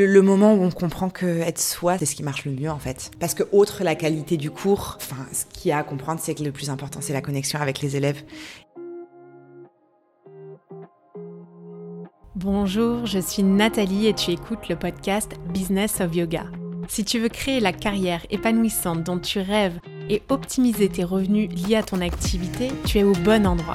Le moment où on comprend que être soi, c'est ce qui marche le mieux en fait. Parce que outre la qualité du cours, enfin, ce qu'il y a à comprendre, c'est que le plus important, c'est la connexion avec les élèves. Bonjour, je suis Nathalie et tu écoutes le podcast Business of Yoga. Si tu veux créer la carrière épanouissante dont tu rêves et optimiser tes revenus liés à ton activité, tu es au bon endroit.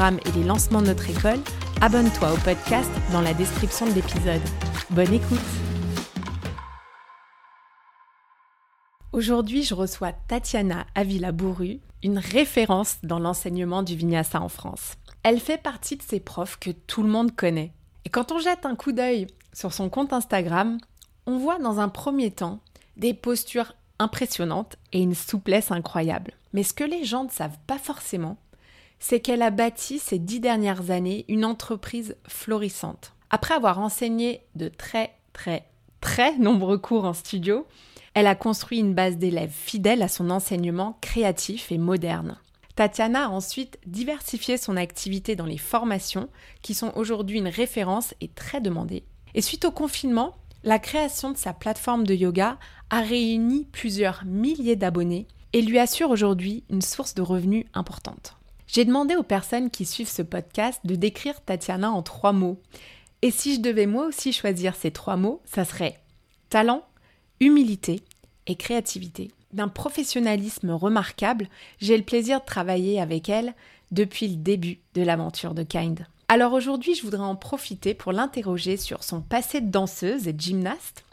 et les lancements de notre école, abonne-toi au podcast dans la description de l'épisode. Bonne écoute Aujourd'hui, je reçois Tatiana Avila-Bourru, une référence dans l'enseignement du vinyasa en France. Elle fait partie de ces profs que tout le monde connaît. Et quand on jette un coup d'œil sur son compte Instagram, on voit dans un premier temps des postures impressionnante et une souplesse incroyable. Mais ce que les gens ne savent pas forcément, c'est qu'elle a bâti ces dix dernières années une entreprise florissante. Après avoir enseigné de très très très nombreux cours en studio, elle a construit une base d'élèves fidèles à son enseignement créatif et moderne. Tatiana a ensuite diversifié son activité dans les formations, qui sont aujourd'hui une référence et très demandées. Et suite au confinement, la création de sa plateforme de yoga a réuni plusieurs milliers d'abonnés et lui assure aujourd'hui une source de revenus importante. J'ai demandé aux personnes qui suivent ce podcast de décrire Tatiana en trois mots. Et si je devais moi aussi choisir ces trois mots, ça serait talent, humilité et créativité. D'un professionnalisme remarquable, j'ai le plaisir de travailler avec elle depuis le début de l'aventure de Kind. Alors aujourd'hui, je voudrais en profiter pour l'interroger sur son passé de danseuse et de gymnaste,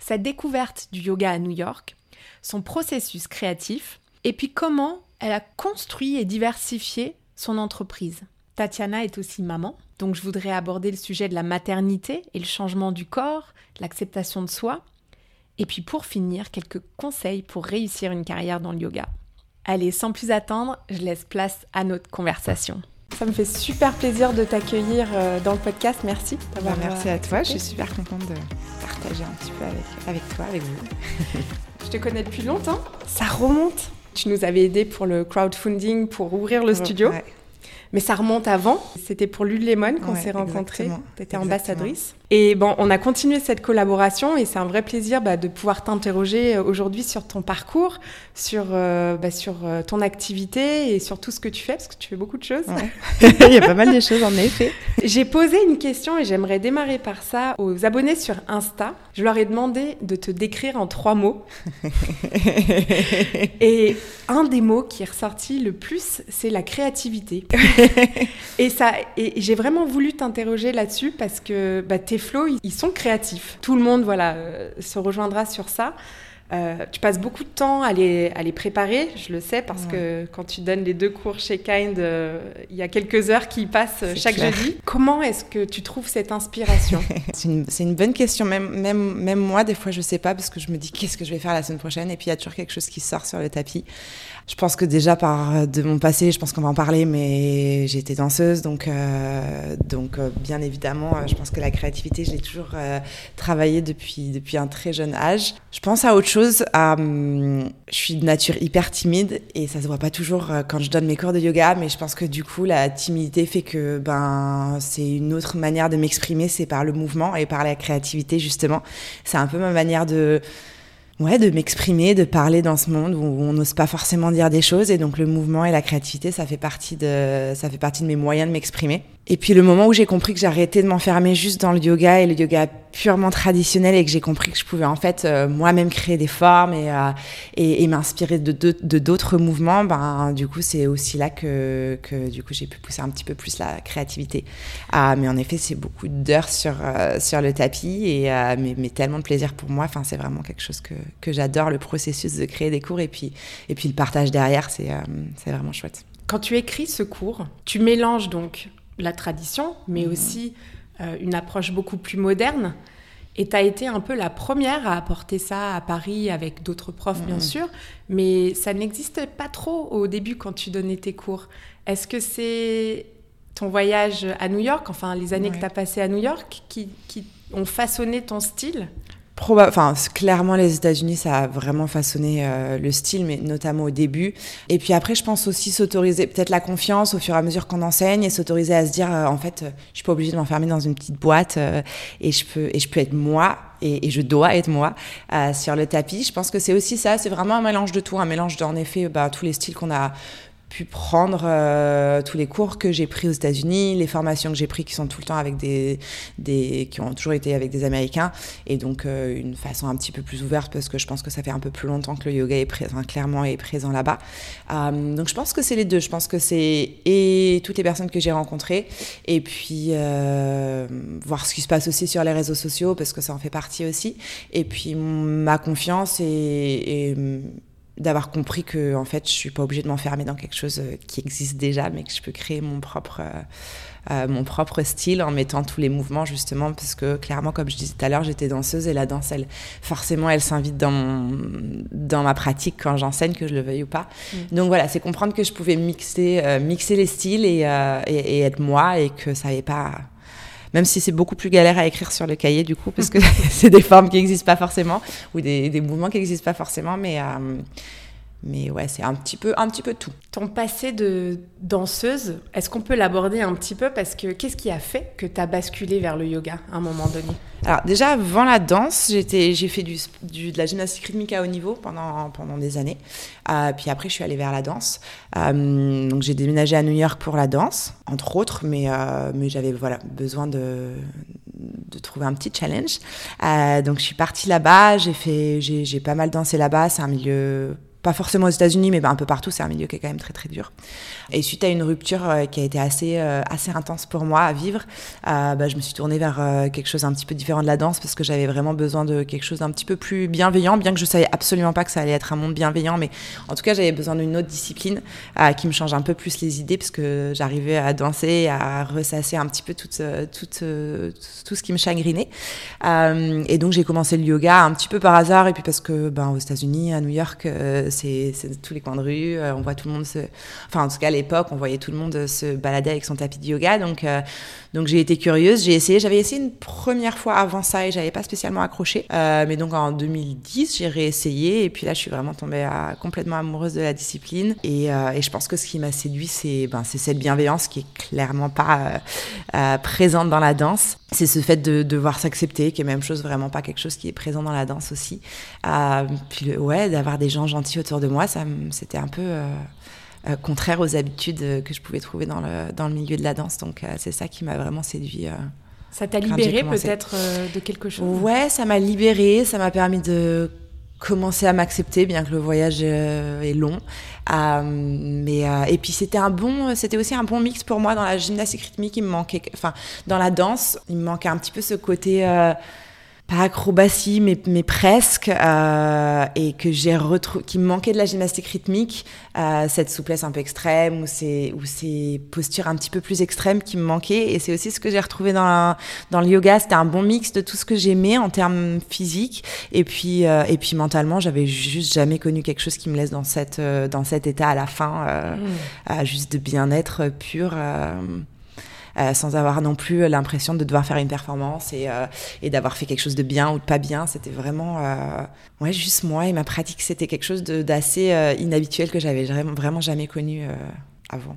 sa découverte du yoga à New York, son processus créatif, et puis comment elle a construit et diversifié son entreprise. Tatiana est aussi maman, donc je voudrais aborder le sujet de la maternité et le changement du corps, l'acceptation de soi, et puis pour finir, quelques conseils pour réussir une carrière dans le yoga. Allez, sans plus attendre, je laisse place à notre conversation. Ça me fait super plaisir de t'accueillir euh, dans le podcast. Merci bah, Merci à toi. Je suis super contente de partager un petit peu avec, toi, avec vous. je te connais depuis longtemps. Ça remonte. Tu nous avais aidé pour le crowdfunding, pour ouvrir le studio. Mais ça remonte avant. C'était pour Lemon qu'on s'est rencontrés. Tu étais ambassadrice. Et bon, on a continué cette collaboration et c'est un vrai plaisir bah, de pouvoir t'interroger euh, aujourd'hui sur ton parcours, sur, euh, bah, sur euh, ton activité et sur tout ce que tu fais, parce que tu fais beaucoup de choses. Il y a pas mal de choses en effet. J'ai posé une question et j'aimerais démarrer par ça aux abonnés sur Insta. Je leur ai demandé de te décrire en trois mots. et un des mots qui est ressorti le plus, c'est la créativité. et ça, et j'ai vraiment voulu t'interroger là-dessus parce que bah, tes flots, ils sont créatifs. Tout le monde, voilà, euh, se rejoindra sur ça. Euh, tu passes beaucoup de temps à les, à les préparer, je le sais, parce que quand tu donnes les deux cours chez Kind, euh, il y a quelques heures qui passent chaque jeudi. Comment est-ce que tu trouves cette inspiration C'est une, une, bonne question. Même, même, même moi, des fois, je ne sais pas, parce que je me dis qu'est-ce que je vais faire la semaine prochaine, et puis il y a toujours quelque chose qui sort sur le tapis. Je pense que déjà par de mon passé, je pense qu'on va en parler, mais j'ai été danseuse, donc euh, donc euh, bien évidemment, euh, je pense que la créativité, je l'ai toujours travaillé depuis depuis un très jeune âge. Je pense à autre chose. je suis de nature hyper timide et ça se voit pas toujours quand je donne mes cours de yoga, mais je pense que du coup la timidité fait que ben c'est une autre manière de m'exprimer, c'est par le mouvement et par la créativité justement. C'est un peu ma manière de ouais, de m'exprimer, de parler dans ce monde où on n'ose pas forcément dire des choses. Et donc le mouvement et la créativité, ça fait partie de, ça fait partie de mes moyens de m'exprimer. Et puis le moment où j'ai compris que j'arrêtais de m'enfermer juste dans le yoga et le yoga purement traditionnel et que j'ai compris que je pouvais en fait euh, moi-même créer des formes et, euh, et, m'inspirer de, de, d'autres mouvements, ben du coup c'est aussi là que, que du coup j'ai pu pousser un petit peu plus la créativité. Ah, mais en effet c'est beaucoup d'heures sur, euh, sur le tapis et mais, tellement de plaisir pour moi. Enfin c'est vraiment quelque chose que, que j'adore le processus de créer des cours et puis et puis le partage derrière c'est c'est vraiment chouette. Quand tu écris ce cours, tu mélanges donc la tradition, mais mhm. aussi euh, une approche beaucoup plus moderne. Et tu as été un peu la première à apporter ça à Paris avec d'autres profs, bien sûr, mais ça n'existait pas trop au début quand tu donnais tes cours. Est-ce que c'est ton voyage à New York, enfin les années que tu as passées à New York, qui, qui ont façonné ton style? Enfin, clairement, les États-Unis, ça a vraiment façonné euh, le style, mais notamment au début. Et puis après, je pense aussi s'autoriser peut-être la confiance au fur et à mesure qu'on enseigne et s'autoriser à se dire, euh, en fait, euh, je suis pas obligée de m'enfermer dans une petite boîte et je peux et je peux être moi et, je dois être moi sur le tapis. Je pense que c'est aussi ça, c'est vraiment un mélange de tout, un mélange d'en effet bah, tous les styles qu'on a pu prendre euh, tous les cours que j'ai pris aux États-Unis, les formations que j'ai pris qui sont tout le temps avec des, des qui ont toujours été avec des Américains et donc euh, une façon un petit peu plus ouverte parce que je pense que ça fait un peu plus longtemps que le yoga est présent clairement est présent là-bas. Euh, donc je pense que c'est les deux. Je pense que c'est et toutes les personnes que j'ai rencontrées et puis voir ce qui se passe aussi sur les réseaux sociaux parce que ça en fait partie aussi et puis ma confiance et, et d'avoir compris que en fait je suis pas obligée de m'enfermer dans quelque chose euh, qui existe déjà mais que je peux créer mon propre euh, euh, mon propre style en mettant tous les mouvements justement parce que clairement comme je disais tout à l'heure j'étais danseuse et la danse elle forcément elle s'invite dans dans ma pratique quand j'enseigne que je le veuille ou pas mm. donc voilà c'est comprendre que je pouvais mixer mixer les styles et, et, être moi et que ça n'avait pas même si c'est beaucoup plus galère à écrire sur le cahier du coup, parce que c'est des formes qui n'existent pas forcément, ou des, mouvements qui n'existent pas forcément, mais, euh, mais ouais, c'est un petit peu, un petit peu tout. Ton passé de danseuse, est-ce qu'on peut l'aborder un petit peu? Parce que qu'est-ce qui a fait que tu as basculé vers le yoga à un moment donné? Alors déjà, avant la danse, j'ai fait du, de la gymnastique rythmique à haut niveau pendant, pendant des années. Euh, puis après, je suis allée vers la danse. Euh, donc j'ai déménagé à New York pour la danse, entre autres, mais, euh, mais j'avais voilà, besoin de, de trouver un petit challenge. donc je suis partie là-bas, j'ai pas mal dansé là-bas, c'est un milieu pas forcément aux États-Unis, mais ben, un peu partout. C'est un milieu qui est quand même très très dur. Et suite à une rupture euh, qui a été assez euh, assez intense pour moi à vivre, euh, bah, je me suis tournée vers quelque chose un petit peu différent de la danse parce que j'avais vraiment besoin de quelque chose d'un petit peu plus bienveillant, bien que je savais absolument pas que ça allait être un monde bienveillant, mais en tout cas j'avais besoin d'une autre discipline qui me change un peu plus les idées parce que j'arrivais à danser, à ressasser un petit peu tout, tout, tout ce qui me chagrinait. et donc j'ai commencé le yoga un petit peu par hasard et puis parce que ben, aux États-Unis, à New York, c'est tous les coins de rue. Euh, on voit tout le monde se. Enfin, en tout cas, à l'époque, on voyait tout le monde se balader avec son tapis de yoga. Donc, euh, donc j'ai été curieuse. J'ai essayé. J'avais essayé une première fois avant ça et j'avais pas spécialement accroché. Euh, mais donc, en 2010, j'ai réessayé. Et puis là, je suis vraiment tombée complètement amoureuse de la discipline. Et, et je pense que ce qui m'a séduit, c'est ben, cette bienveillance qui est clairement pas présente dans la danse. C'est ce fait de devoir s'accepter, qui est même chose, vraiment pas quelque chose qui est présent dans la danse aussi. puis, ouais, d'avoir des gens gentils autour de moi, ça, c'était un peu euh, euh, contraire aux habitudes euh, que je pouvais trouver dans le, dans le milieu de la danse. Donc c'est ça qui m'a vraiment séduit. ça t'a libéré peut-être de quelque chose? Ouais, ça m'a libéré, ça m'a permis de commencer à m'accepter, bien que le voyage est long. mais et puis c'était un bon, c'était aussi un bon mix pour moi dans la gymnastique rythmique. Il me manquait, enfin dans la danse, il me manquait un petit peu ce côté pas acrobatie, mais, mais presque, euh, et que j'ai retrouvé, qui me manquait de la gymnastique rythmique, euh, cette souplesse un peu extrême ou ces, ou ces postures un petit peu plus extrêmes qui me manquaient. Et c'est aussi ce que j'ai retrouvé dans, dans le yoga. C'était un bon mix de tout ce que j'aimais en termes physiques, et puis, euh, et puis mentalement, j'avais juste jamais connu quelque chose qui me laisse dans, cette, euh, dans cet état à la fin, mmh. juste de bien-être pur. Euh, sans avoir non plus l'impression de devoir faire une performance et, euh, et d'avoir fait quelque chose de bien ou de pas bien. C'était vraiment, euh, ouais, juste moi et ma pratique. C'était quelque chose d'assez inhabituel que j'avais vraiment, vraiment jamais connu avant.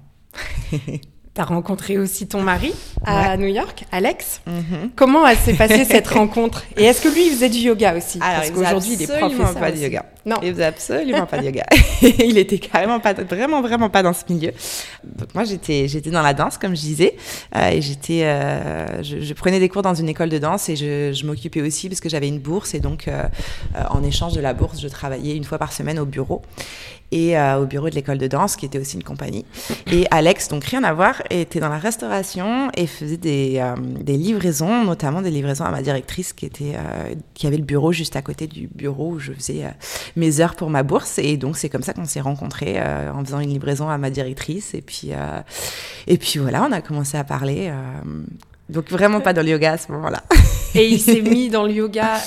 Tu as rencontré aussi ton mari à New York, Alex. Mhm. Comment s'est passée cette rencontre? Et est-ce que lui, il faisait du yoga aussi? Alors, Parce qu'aujourd'hui, il est professeur pas de yoga. Non. Il faisait absolument pas de yoga. il était carrément pas, vraiment, vraiment pas dans ce milieu. Donc moi, j'étais, j'étais dans la danse, comme je disais, euh, et j'étais, euh, je, prenais des cours dans une école de danse et je, je m'occupais aussi parce que j'avais une bourse et donc euh, en échange de la bourse, je travaillais une fois par semaine au bureau et au bureau de l'école de danse, qui était aussi une compagnie. Et Alex, donc rien à voir, était dans la restauration et faisait des, des livraisons, notamment des livraisons à ma directrice qui était, qui avait le bureau juste à côté du bureau où je faisais mes heures pour ma bourse. Et donc, c'est comme ça qu'on s'est rencontrés euh, en faisant une livraison à ma directrice. Et puis, euh, et puis voilà, on a commencé à parler. Donc vraiment pas dans le yoga à ce moment-là. Et il s'est mis dans le yoga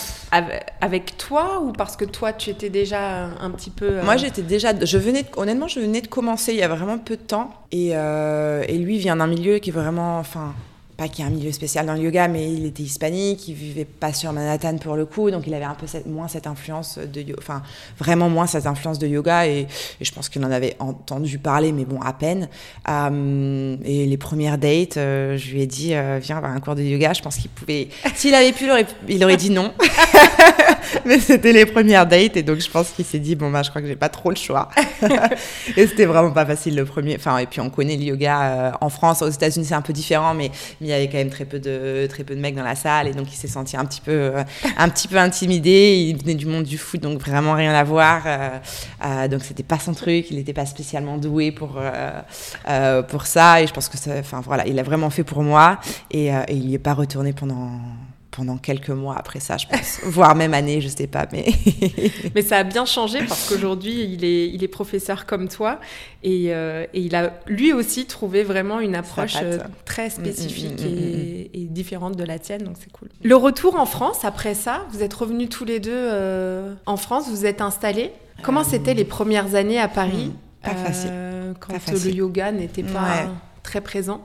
avec toi ou parce que toi tu étais déjà un petit peu. Euh, Moi j'étais déjà, je venais, honnêtement je venais de commencer il y a vraiment peu de temps et, euh, et lui vient d'un milieu qui est vraiment, enfin pas qu'il y ait un milieu spécial dans le yoga, mais il était hispanique, il vivait pas sur Manhattan pour le coup, donc il avait un peu moins cette influence de enfin vraiment moins cette influence de yoga et, je pense qu'il en avait entendu parler, mais bon à peine. Euh, et les premières dates, euh, je lui ai dit euh, viens avoir un cours de yoga. Je pense qu'il pouvait, s'il avait pu, il aurait, dit non. mais c'était les premières dates et donc je pense qu'il s'est dit bon bah je crois que j'ai pas trop le choix. et c'était vraiment pas facile le premier. Enfin et puis on connaît le yoga en France, aux États-Unis c'est un peu différent, mais il y avait quand même très peu de très peu de mecs dans la salle et donc il s'est senti un petit peu euh, un petit peu intimidé. Il venait du monde du foot donc vraiment rien à voir. Euh, euh, donc c'était pas son truc. Il n'était pas spécialement doué pour pour ça et je pense que ça, enfin voilà, il a vraiment fait pour moi et, et il n'y est pas retourné pendant pendant quelques mois après ça, je pense, voire même année, je sais pas, mais. mais ça a bien changé parce qu'aujourd'hui, il est, il est professeur comme toi et, euh, et, il a lui aussi trouvé vraiment une approche euh, très mm, mm, spécifique mm, et, et, différente de la tienne, donc c'est cool. Le retour en France, après ça, vous êtes revenus tous les deux euh, en France, vous êtes installés. Comment c'était les premières années à Paris? Pas facile. Quand le yoga n'était pas très présent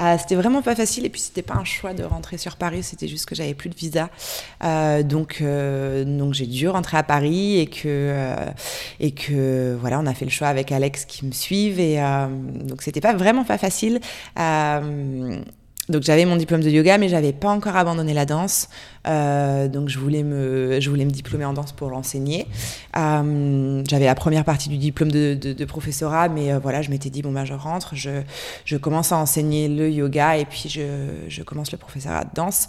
euh, c'était vraiment pas facile et puis c'était pas un choix de rentrer sur Paris, c'était juste que j'avais plus de visa. Euh, donc euh, donc j'ai dû rentrer à Paris et que et que voilà, on a fait le choix avec Alex qui me suivent et donc c'était pas vraiment pas facile. donc j'avais mon diplôme de yoga, mais j'avais pas encore abandonné la danse. Euh, donc je voulais me, je voulais me diplômer en danse pour l'enseigner. Euh, j'avais la première partie du diplôme de, de, professorat, mais euh, voilà, je m'étais dit bon ben je rentre, je, commence à enseigner le yoga et puis je, commence le professorat de danse.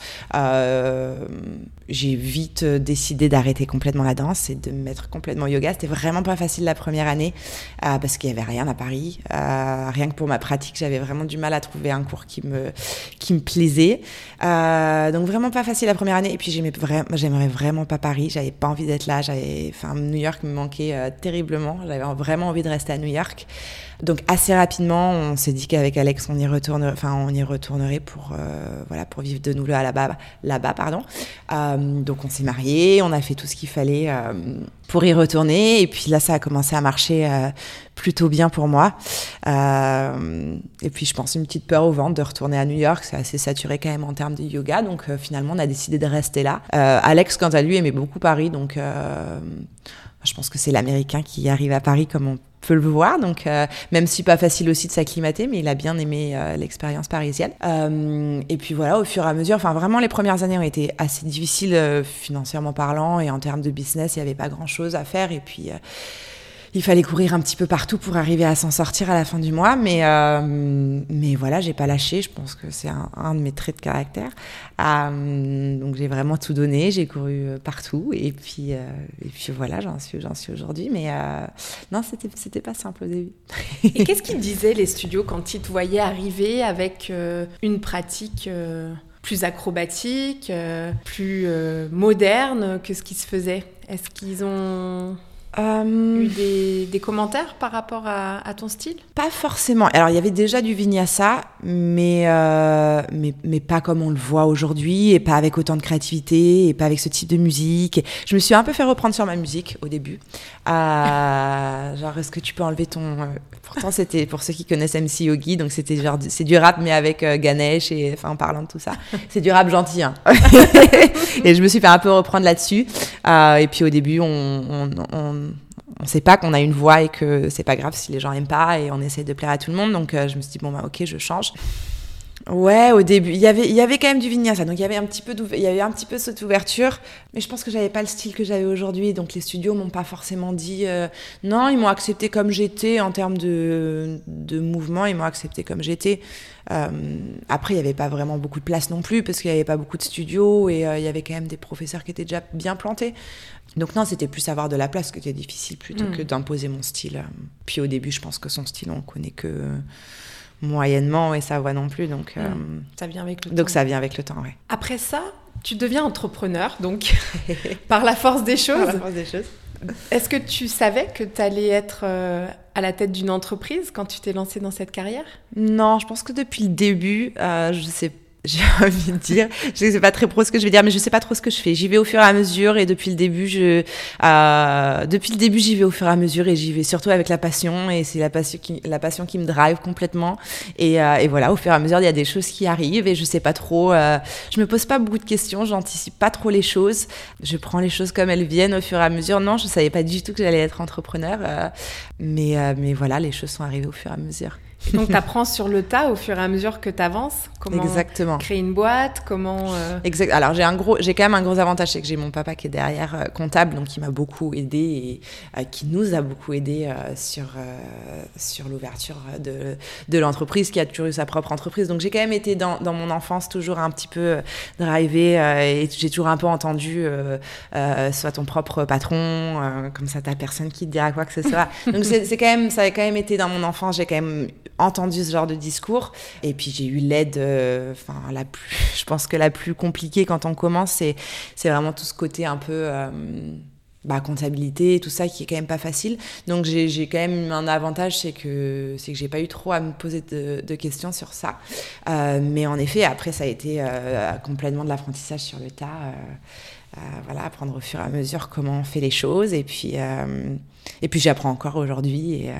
j'ai vite décidé d'arrêter complètement la danse et de me mettre complètement au yoga. C'était vraiment pas facile la première année parce qu'il y avait rien à Paris, rien que pour ma pratique, j'avais vraiment du mal à trouver un cours qui me, qui me plaisait. donc vraiment pas facile la première année et puis j'aimais vraiment, j'aimerais vraiment pas Paris. J'avais pas envie d'être là. J'avais, enfin, New York me manquait euh, terriblement. J'avais vraiment envie de rester à New York. Donc assez rapidement, on s'est dit qu'avec Alex, on y retournerait, enfin, on y retournerait pour, euh, voilà, pour vivre de nouveau là-bas, là-bas, pardon. Euh, donc on s'est mariés, on a fait tout ce qu'il fallait pour y retourner. Et puis là, ça a commencé à marcher plutôt bien pour moi. Euh, et puis, je pense une petite peur au ventre de retourner à New York. C'est assez saturé quand même en termes de yoga. Donc, euh, finalement, on a décidé de rester là. Euh, Alex, quant à lui, aimait beaucoup Paris. Donc, je pense que c'est l'Américain qui arrive à Paris comme on peut le voir. Donc, même si pas facile aussi de s'acclimater, mais il a bien aimé l'expérience parisienne. et puis voilà, au fur et à mesure, enfin vraiment, les premières années ont été assez difficiles financièrement parlant et en termes de business, il n'y avait pas grand chose à faire. Et puis il fallait courir un petit peu partout pour arriver à s'en sortir à la fin du mois. Mais, euh, mais voilà, j'ai pas lâché. Je pense que c'est un, de mes traits de caractère. Euh, donc j'ai vraiment tout donné. J'ai couru euh, partout. Et puis, et puis voilà, j'en suis, j'en suis aujourd'hui. Mais non, c'était, c'était pas simple au début. et qu'est-ce qu'ils disaient les studios quand ils te voyaient arriver avec une pratique plus acrobatique, plus moderne que ce qui se faisait? Est-ce qu'ils ont euh... Eu des, des, commentaires par rapport à, à, ton style? Pas forcément. Alors, il y avait déjà du vinyasa, mais, euh, mais, mais, pas comme on le voit aujourd'hui, et pas avec autant de créativité, et pas avec ce type de musique. Je me suis un peu fait reprendre sur ma musique au début. Euh, genre, est-ce que tu peux enlever ton. Euh, pourtant, c'était pour ceux qui connaissent MC Yogi, donc c'était genre. C'est du rap, mais avec euh, Ganesh, et enfin, en parlant de tout ça. C'est du rap gentil. Hein. et je me suis fait un peu reprendre là-dessus. Euh, et puis, au début, on, on, on on sait pas qu'on a une voix et que c'est pas grave si les gens aiment pas et on essaie de plaire à tout le monde. Donc euh, je me suis dit bon bah ok je change. Ouais, au début, il y avait, y avait quand même du vinyasa, donc il y avait un petit peu, il y avait un petit peu cette ouverture, mais je pense que j'avais pas le style que j'avais aujourd'hui, donc les studios m'ont pas forcément dit euh, non, ils m'ont accepté comme j'étais en termes de, mouvement, ils m'ont accepté comme j'étais. Euh, après, il y avait pas vraiment beaucoup de place non plus parce qu'il y avait pas beaucoup de studios et il y avait quand même des professeurs qui étaient déjà bien plantés. Donc non, c'était plus avoir de la place que c'était difficile plutôt mm. que d'imposer mon style. Puis au début, je pense que son style, on connaît que moyennement et sa voix non plus. Donc, mm. euh, ça vient avec le donc ça vient avec le temps, ouais. Après ça, tu deviens entrepreneur, donc par la force des choses. Par la force des choses. Est-ce que tu savais que tu allais être euh, à la tête d'une entreprise quand tu t'es lancé dans cette carrière? Non, je pense que depuis le début, euh, je sais j'ai envie de dire. Je sais pas très pro ce que je vais dire, mais je sais pas trop ce que je fais. J'y vais au fur et à mesure et depuis le début, je, euh, depuis le début, j'y vais au fur et à mesure et j'y vais surtout avec la passion et c'est la passion qui, la passion qui me drive complètement. Et, euh, et, voilà, au fur et à mesure, il y a des choses qui arrivent et je sais pas trop. Euh, je me pose pas beaucoup de questions, j'anticipe pas trop les choses. Je prends les choses comme elles viennent au fur et à mesure. Non, je savais pas du tout que j'allais être entrepreneur, euh, mais euh, mais voilà, les choses sont arrivées au fur et à mesure. Donc, tu apprends sur le tas au fur et à mesure que tu avances Comment Exactement. créer une boîte Comment. Euh, exact. Alors, j'ai, un gros, j'ai quand même un gros avantage, c'est que j'ai mon papa qui est derrière euh, comptable, donc qui m'a beaucoup aidé et euh, qui nous a beaucoup aidé sur, sur l'ouverture de, de l'entreprise, qui a toujours eu sa propre entreprise. Donc, j'ai quand même été dans, dans mon enfance toujours un petit peu drivé et j'ai toujours un peu entendu sois ton propre patron, comme ça, t'as personne qui te dira quoi que ce soit. donc, c'est, c'est quand même, ça a quand même été dans mon enfance, j'ai quand même entendu ce genre de discours. Et puis j'ai eu l'aide, euh, enfin la je pense que la plus compliquée quand on commence, c'est c'est vraiment tout ce côté un peu euh, bah, comptabilité, tout ça qui est quand même pas facile. Donc j'ai quand même un avantage, c'est que c'est que j'ai pas eu trop à me poser de, de questions sur ça. Euh, mais en effet, après ça a été euh, complètement de l'apprentissage sur le tas. Euh, voilà, apprendre au fur et à mesure comment on fait les choses. Et puis, euh, et puis j'apprends encore aujourd'hui. Et, euh,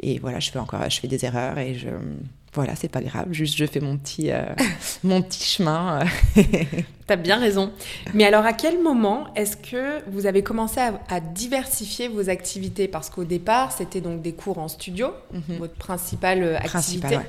et, voilà, je fais encore, je fais des erreurs et je, voilà, c'est pas grave. Juste, je fais mon petit, mon petit chemin. T'as bien raison. Mais alors, à quel moment est-ce que vous avez commencé à, à diversifier vos activités? Parce qu'au départ, c'était donc des cours en studio, mm -hmm. votre principale activité. Principal,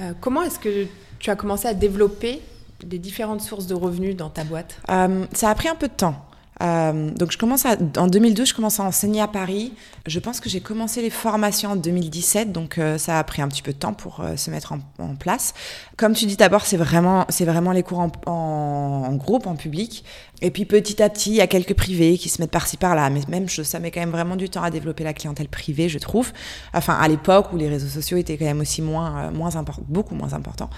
ouais. comment est-ce que tu as commencé à développer des différentes sources de revenus dans ta boîte euh, Ça a pris un peu de temps. Euh, donc je commence en 2012, je commence à enseigner à Paris. Je pense que j'ai commencé les formations en 2017, donc euh, ça a pris un petit peu de temps pour euh, se mettre en, place. Comme tu dis d'abord, c'est vraiment, c'est vraiment les cours en, groupe, en public. Et puis petit à petit, il y a quelques privés qui se mettent par-ci par-là. Mais même chose, ça met quand même vraiment du temps à développer la clientèle privée, je trouve. Enfin, à l'époque où les réseaux sociaux étaient quand même aussi moins, moins importants, beaucoup moins importants.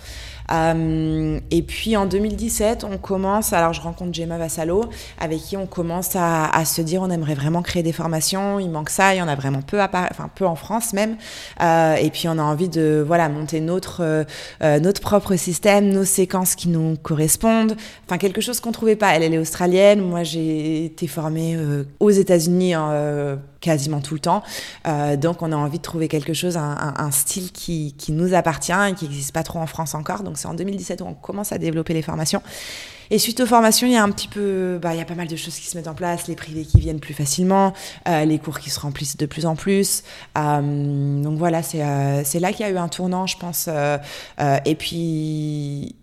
Euh, et puis en 2017, on commence, alors je rencontre Gemma Vassalo, avec qui on commence à, se dire on aimerait vraiment créer des formations, il manque ça, il y en a vraiment peu, enfin peu en France même. Euh, et puis on a envie de voilà monter notre, euh, notre propre système, nos séquences qui nous correspondent, enfin quelque chose qu'on trouvait pas. Elle, elle est australienne, moi j'ai été formée euh, aux États-Unis euh, quasiment tout le temps. Euh, donc, on a envie de trouver quelque chose, un, style qui, qui, nous appartient et qui n'existe pas trop en France encore. Donc, c'est en 2017 où on commence à développer les formations. Et suite aux formations, il y a un petit peu, bah, il y a pas mal de choses qui se mettent en place, les privés qui viennent plus facilement, euh, les cours qui se remplissent de plus en plus. Euh, donc voilà, c'est là qu'il y a eu un tournant, je pense. Et puis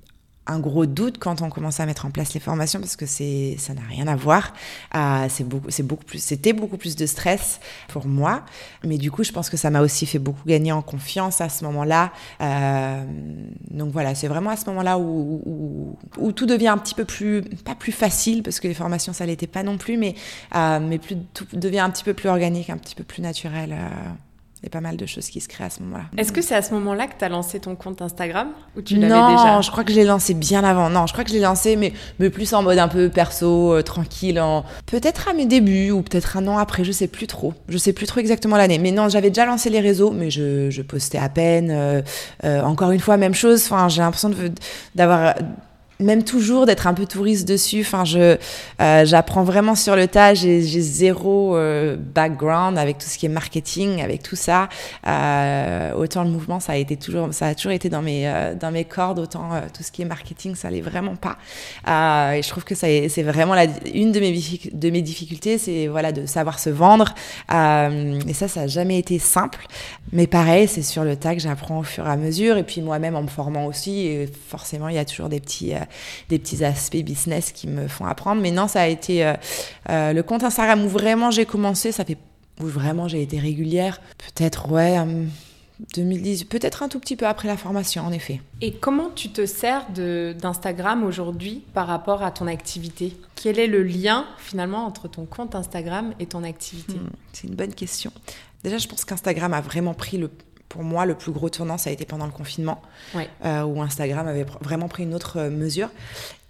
un gros doute quand on commence à mettre en place les formations parce que c'est ça n'a rien à voir. Euh, c'est beaucoup c'est beaucoup plus c'était beaucoup plus de stress pour moi. Mais du coup je pense que ça m'a aussi fait beaucoup gagner en confiance à ce moment-là. Euh, donc voilà c'est vraiment à ce moment-là où, où, tout devient un petit peu plus pas plus facile parce que les formations ça l'était pas non plus mais euh, mais plus tout devient un petit peu plus organique un petit peu plus naturel il y a pas mal de choses qui se créent à ce moment-là. Est-ce que c'est à ce moment-là que tu as lancé ton compte Instagram ou tu l'avais déjà Non, je crois que je l'ai lancé bien avant. Non, je crois que je l'ai lancé, mais, mais plus en mode un peu perso, euh, tranquille. En... Peut-être à mes débuts ou peut-être un an après, je sais plus trop. Je sais plus trop exactement l'année. Mais non, j'avais déjà lancé les réseaux, mais je, je postais à peine. Euh, euh, encore une fois, même chose. Enfin, j'ai l'impression d'avoir même toujours d'être un peu touriste dessus. Enfin, je euh, j'apprends vraiment sur le tas. J'ai zéro euh, background avec tout ce qui est marketing, avec tout ça. Euh, autant le mouvement, ça a été toujours, ça a toujours été dans mes euh, dans mes cordes. Autant euh, tout ce qui est marketing, ça l'est vraiment pas. Euh, et je trouve que c'est vraiment la, une de mes de mes difficultés, c'est voilà de savoir se vendre. et ça, ça a jamais été simple. Mais pareil, c'est sur le tas que j'apprends au fur et à mesure. Et puis moi-même en me formant aussi, forcément, il y a toujours des petits des petits aspects business qui me font apprendre. Mais non, ça a été euh, euh, le compte Instagram où vraiment j'ai commencé, ça fait où vraiment j'ai été régulière. Peut-être, ouais. 2010, peut-être un tout petit peu après la formation, en effet. Et comment tu te sers d'Instagram aujourd'hui par rapport à ton activité? Quel est le lien finalement entre ton compte Instagram et ton activité? Hmm, C'est une bonne question. Déjà, je pense qu'Instagram a vraiment pris le, pour moi, le plus gros tournant, ça a été pendant le confinement, ouais. euh, où Instagram avait pr vraiment pris une autre mesure.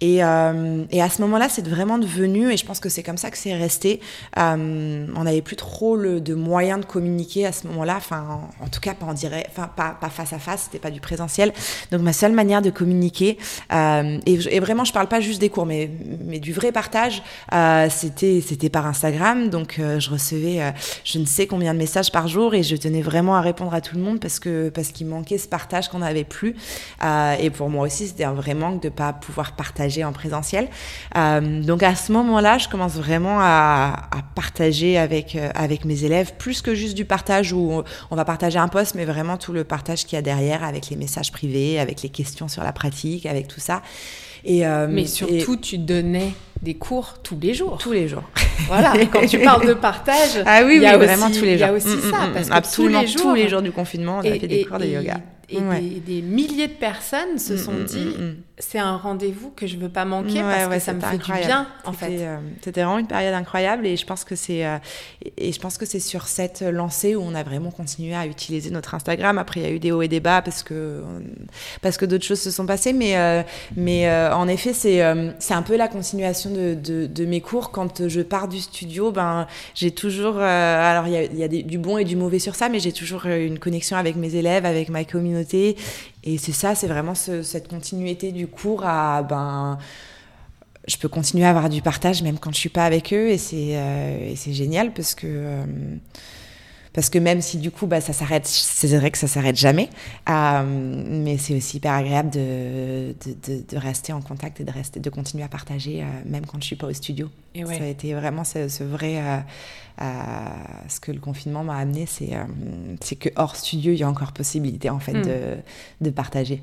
Et, et à ce moment-là, c'est vraiment devenu, et je pense que c'est comme ça que c'est resté. on n'avait plus trop de moyens de communiquer à ce moment-là. Enfin, en, tout cas, pas en direct, enfin pas, face à face. C'était pas du présentiel. Donc ma seule manière de communiquer, et, et, vraiment, je parle pas juste des cours, mais, du vrai partage, c'était par Instagram. Donc je recevais, je ne sais combien de messages par jour, et je tenais vraiment à répondre à tout le monde parce qu'il manquait ce partage qu'on n'avait plus. Euh, et pour moi aussi, c'était un vrai manque de ne pas pouvoir partager en présentiel. Euh, donc à ce moment-là, je commence vraiment à, partager avec, euh, avec mes élèves, plus que juste du partage où on va partager un poste, mais vraiment tout le partage qu'il y a derrière avec les messages privés, avec les questions sur la pratique, avec tout ça. Et, mais surtout, tu donnais des cours tous les jours. Tous les jours. Voilà, quand tu parles de partage, ah oui, oui, vraiment tous les jours. Il y a aussi mm, ça, mm, parce que absolument tous les jours, tous les jours du confinement, on a fait des cours de yoga et des, milliers de personnes se mm, sont mm, dit mm, c'est un rendez-vous que je veux pas manquer parce que ça me fait du bien en fait. Euh, c'était vraiment une période incroyable et je pense que c'est euh, et je pense que c'est sur cette lancée où on a vraiment continué à utiliser notre Instagram. Après il y a eu des hauts et des bas parce que parce que d'autres choses se sont passées, mais euh, mais en effet c'est c'est un peu la continuation de, de, mes cours quand je pars du studio. Ben j'ai toujours alors il y a, y a du bon et du mauvais sur ça, mais j'ai toujours une connexion avec mes élèves, avec ma communauté et c'est ça, c'est vraiment cette continuité du cours à ben je peux continuer à avoir du partage même quand je suis pas avec eux et c'est euh, génial parce que euh, parce que même si du coup bah, ça s'arrête c'est vrai que ça s'arrête jamais euh, mais c'est aussi hyper agréable de, de, de, rester en contact et de rester de continuer à partager même quand je suis pas au studio et ça a été vraiment ce, ce vrai ce que le confinement m'a amené, c'est euh, c'est que hors studio, il y a encore possibilité en fait hmm. de, de partager.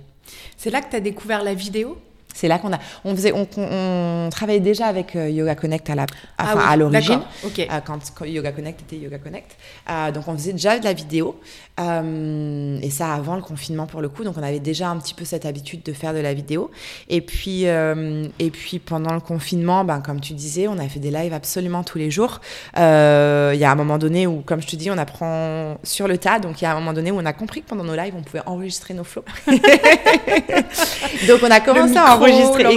C'est là que tu as découvert la vidéo? C'est là qu'on a, on faisait, on, travaillait déjà avec euh, Yoga Connect à la, ah à l'origine, euh, quand, Yoga Connect était Yoga Connect. Euh, donc on faisait déjà de la vidéo et ça avant le confinement pour le coup. Donc on avait déjà un petit peu cette habitude de faire de la vidéo. Et puis et puis pendant le confinement, ben comme tu disais, on a fait des lives absolument tous les jours. Il y a un moment donné où, comme je te dis, on apprend sur le tas. Donc il y a un moment donné où on a compris que pendant nos lives, on pouvait enregistrer nos flots. donc on a commencé à enregistrer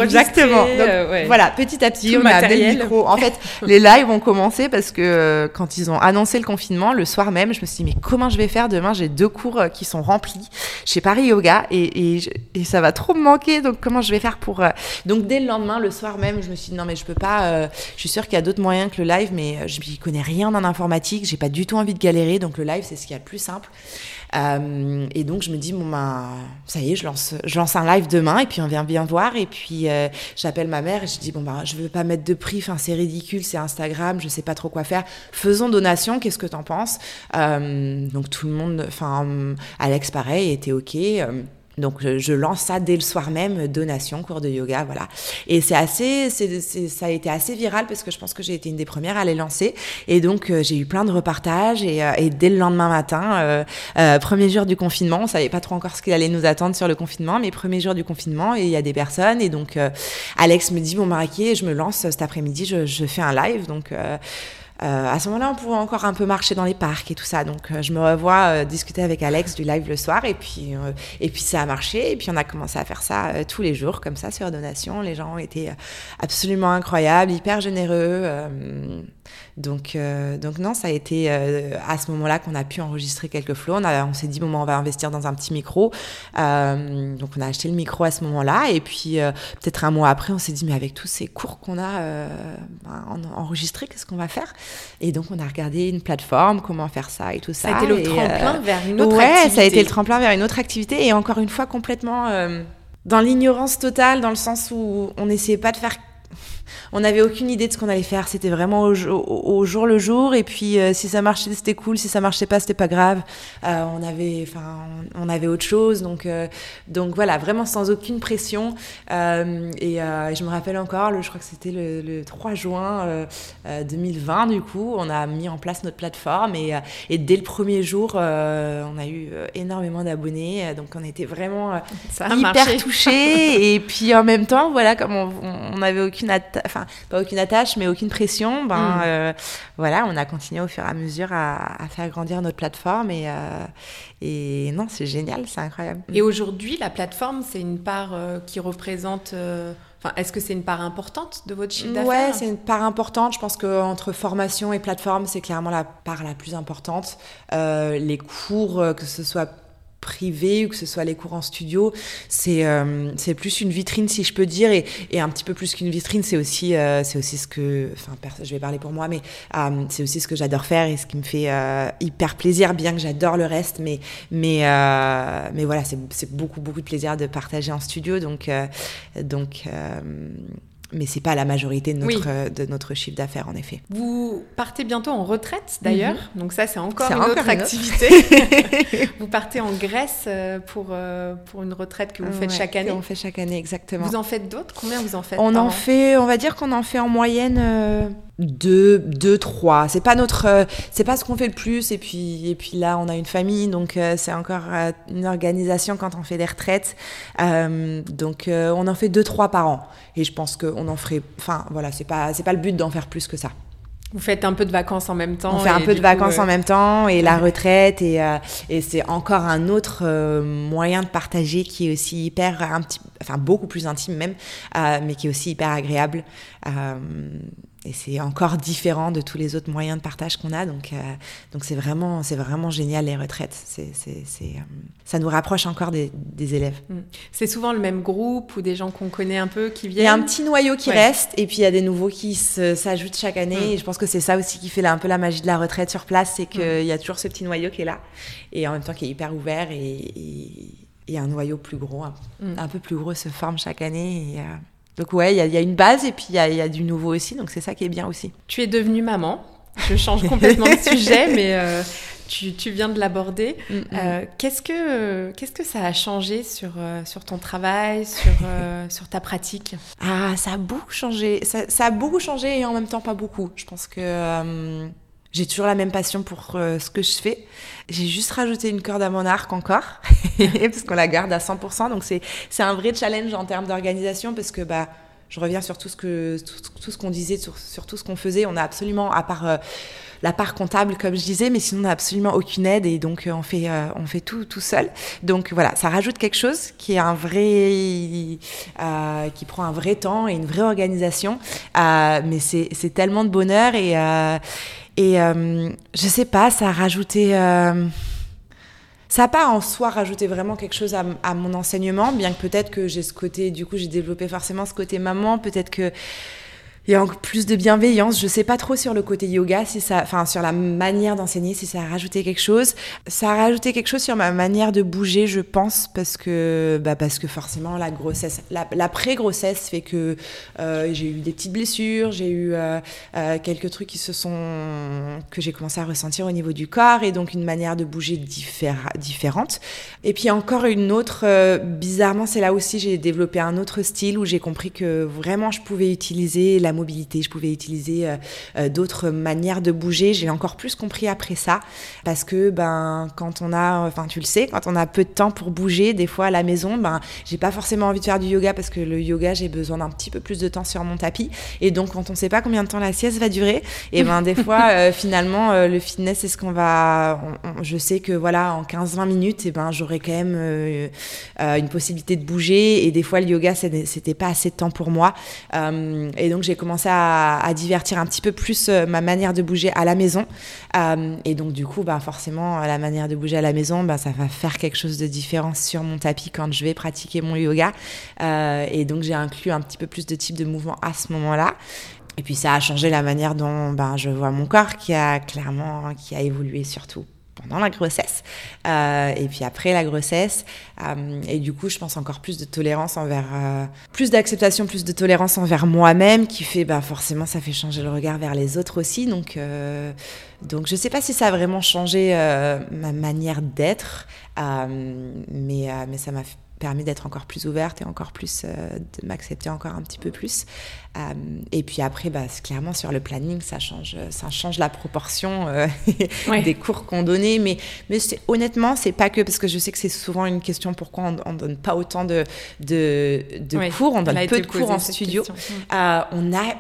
exactement. Euh, voilà, petit à petit, on a amené le micro. En fait, les lives ont commencé parce que euh, quand ils ont annoncé le confinement, le soir même, je me suis dit, mais comment je vais faire demain? J'ai deux cours euh, qui sont remplis chez Paris Yoga et, et, ça va trop me manquer. Donc, comment je vais faire pour. Donc, dès le lendemain, le soir même, je me suis dit, non, mais je peux pas. je suis sûre qu'il y a d'autres moyens que le live, mais je n'y connais rien en informatique. J'ai pas du tout envie de galérer. Donc, le live, c'est ce qu'il y a le plus simple. Euh, et donc je me dis bon ben ça y est, je lance, je lance un live demain et puis on vient bien voir et puis euh, j'appelle ma mère et je dis bon ben je veux pas mettre de prix, enfin c'est ridicule, c'est Instagram, je sais pas trop quoi faire. Faisons donation, qu'est-ce que t'en penses? Euh, Donc tout le monde, enfin Alex pareil était ok. Donc je, lance ça dès le soir même, donation, cours de yoga, voilà. Et c'est assez, c'est, ça a été assez viral parce que je pense que j'ai été une des premières à les lancer. Et donc euh, j'ai eu plein de repartages et, euh, et, dès le lendemain matin, euh, premier jour du confinement, on savait pas trop encore ce qu'il allait nous attendre sur le confinement, mais premier jour du confinement et il y a des personnes et donc Alex me dit bon Mariquet, je me lance cet après-midi, je, je, fais un live donc euh, à ce moment-là, on pouvait encore un peu marcher dans les parcs et tout ça. Donc, euh, je me revois euh, discuter avec Alex du live le soir. Et puis, et puis, ça a marché. Et puis, on a commencé à faire ça tous les jours, comme ça, sur donation. Les gens été absolument incroyables, hyper généreux. Donc, euh, donc non, ça a été euh, à ce moment-là qu'on a pu enregistrer quelques flots. On, on s'est dit, bon, on va investir dans un petit micro. Euh, donc, on a acheté le micro à ce moment-là. Et puis, peut-être un mois après, on s'est dit, mais avec tous ces cours qu'on a ben, enregistrés, qu'est-ce qu'on va faire? Et donc, on a regardé une plateforme, comment faire ça et tout ça. Ça a été le tremplin vers une autre ouais, activité. ça a été le tremplin vers une autre activité. Et encore une fois, complètement dans l'ignorance totale, dans le sens où on n'essayait pas de faire on n'avait aucune idée de ce qu'on allait faire. C'était vraiment au, jour le jour. Et puis, euh, si ça marchait, c'était cool. Si ça marchait pas, c'était pas grave. Euh, on avait, enfin, on, avait autre chose. Donc, euh, donc voilà, vraiment sans aucune pression. Et, je me rappelle encore, le, je crois que c'était le, 3 juin 2020. Du coup, on a mis en place notre plateforme et, et dès le premier jour, on a eu énormément d'abonnés. Donc, on était vraiment hyper touchés. et puis, en même temps, voilà, comme on n'avait aucune, enfin pas aucune attache, mais aucune pression, ben mm. euh, voilà, on a continué au fur et à mesure à, faire grandir notre plateforme et, euh, et non, c'est génial, c'est incroyable. Et aujourd'hui, la plateforme, c'est une part euh, qui représente Enfin, est-ce que c'est une part importante de votre chiffre d'affaires? Ouais, c'est une part importante. Je pense qu'entre formation et plateforme, c'est clairement la part la plus importante. Euh, les cours, que ce soit privé ou que ce soit les cours en studio, c'est euh, c'est plus une vitrine si je peux dire et, et un petit peu plus qu'une vitrine, c'est aussi euh, c'est aussi ce que enfin je vais parler pour moi mais euh, c'est aussi ce que j'adore faire et ce qui me fait hyper plaisir bien que j'adore le reste mais mais mais voilà, c'est beaucoup beaucoup de plaisir de partager en studio donc donc mais c'est pas la majorité de notre, oui. euh, de notre chiffre d'affaires en effet. Vous partez bientôt en retraite d'ailleurs, -hmm. donc ça c'est encore une encore autre une activité. vous partez en Grèce euh, pour, euh, pour une retraite que vous faites ouais, chaque année. On fait chaque année exactement. Vous en faites d'autres? Combien vous en faites On en fait, on va dire qu'on en fait en moyenne deux, deux, trois. C'est pas notre, euh, c'est pas ce qu'on fait le plus. Et puis, et puis là, on a une famille, donc euh, c'est encore euh, une organisation quand on fait des retraites. Euh, donc, euh, on en fait deux, trois par an. Et je pense qu'on en ferait. Enfin, voilà, c'est pas, c'est pas le but d'en faire plus que ça. Vous faites un peu de vacances en même temps. On fait un peu de vacances en même temps et la retraite et, euh, et c'est encore un autre euh, moyen de partager qui est aussi hyper un petit, enfin beaucoup plus intime même, euh, mais qui est aussi hyper agréable. Et c'est encore différent de tous les autres moyens de partage qu'on a. Donc, euh, donc c'est vraiment, c'est vraiment génial les retraites. C'est, c'est, c'est, euh, ça nous rapproche encore des, des élèves. Mm. C'est souvent le même groupe ou des gens qu'on connaît un peu qui viennent. Il y a un petit noyau qui ouais. reste et puis il y a des nouveaux qui se, s'ajoutent chaque année. Mm. Et je pense que c'est ça aussi qui fait là, un peu la magie de la retraite sur place, c'est qu'il mm. y a toujours ce petit noyau qui est là et en même temps qui est hyper ouvert et, et, et un noyau plus gros, un, un, peu plus gros se forme chaque année. Et, euh, donc ouais, il y, y, a une base et puis il y, y, a du nouveau aussi, donc c'est ça qui est bien aussi. Tu es devenue maman. Je change complètement de sujet, mais euh, tu, tu, viens de l'aborder. Mm -hmm. euh, qu'est-ce que qu'est-ce que ça a changé sur euh, sur ton travail, sur sur ta pratique? Ah, ça a beaucoup changé. Ça, ça, a beaucoup changé et en même temps pas beaucoup. Je pense que euh, j'ai toujours la même passion pour euh, ce que je fais. J'ai juste rajouté une corde à mon arc encore, parce qu'on la garde à 100%. Donc c'est un vrai challenge en termes d'organisation, parce que bah, je reviens sur tout ce que tout, ce qu'on disait, sur, tout ce qu'on faisait. On a absolument, à part euh, la part comptable, comme je disais, mais sinon on n'a absolument aucune aide et donc euh, on fait euh, on fait tout tout seul. Donc voilà, ça rajoute quelque chose qui est un vrai euh, qui prend un vrai temps et une vraie organisation. mais c'est c'est tellement de bonheur et et je sais pas, ça a rajouté ça n'a pas en soi rajouté vraiment quelque chose à, à mon enseignement, bien que peut-être que j'ai ce côté, du coup j'ai développé forcément ce côté maman, peut-être que il y a plus de bienveillance. Je sais pas trop sur le côté yoga, si ça, enfin sur la manière d'enseigner, si ça a rajouté quelque chose. Ça a rajouté quelque chose sur ma manière de bouger, je pense, parce que, bah parce que forcément la grossesse, la, la pré-grossesse fait que euh, j'ai eu des petites blessures, j'ai eu euh, euh, quelques trucs qui se sont, que j'ai commencé à ressentir au niveau du corps, et donc une manière de bouger diffé différente. Et puis encore une autre, euh, bizarrement, c'est là aussi j'ai développé un autre style où j'ai compris que vraiment je pouvais utiliser la mobilité, je pouvais utiliser euh, euh, d'autres manières de bouger. J'ai encore plus compris après ça parce que ben quand on a, enfin tu le sais, quand on a peu de temps pour bouger, des fois à la maison, ben j'ai pas forcément envie de faire du yoga parce que le yoga j'ai besoin d'un petit peu plus de temps sur mon tapis. Et donc quand on sait pas combien de temps la sieste va durer, et ben des fois euh, finalement euh, le fitness c'est ce qu'on va, on, on, je sais que voilà en 15-20 minutes, et ben j'aurais quand même une possibilité de bouger. Et des fois le yoga c'était pas assez de temps pour moi. Et donc j'ai commencé à, à, divertir un petit peu plus euh, ma manière de bouger à la maison. Euh, et donc, du coup, bah, forcément, la manière de bouger à la maison, bah, ça va faire quelque chose de différent sur mon tapis quand je vais pratiquer mon yoga. Euh, et donc, j'ai inclus un petit peu plus de types de mouvements à ce moment-là. Et puis, ça a changé la manière dont ben, je vois mon corps qui a clairement qui a évolué surtout pendant la grossesse. Euh, et puis après la grossesse euh, et du coup je pense encore plus de tolérance envers euh, plus d'acceptation plus de tolérance envers moi-même qui fait bah forcément ça fait changer le regard vers les autres aussi. Donc donc je sais pas si ça a vraiment changé ma manière d'être mais mais ça m'a permis d'être encore plus ouverte et encore plus euh, de m'accepter encore un petit peu plus. Euh, et puis après bah, clairement sur le planning ça change ça change la proportion euh, ouais. des cours qu'on donnait. Mais mais honnêtement c'est pas que parce que je sais que c'est souvent une question pourquoi on, on donne pas autant de de, de ouais, cours on donne peu de cours en studio. on a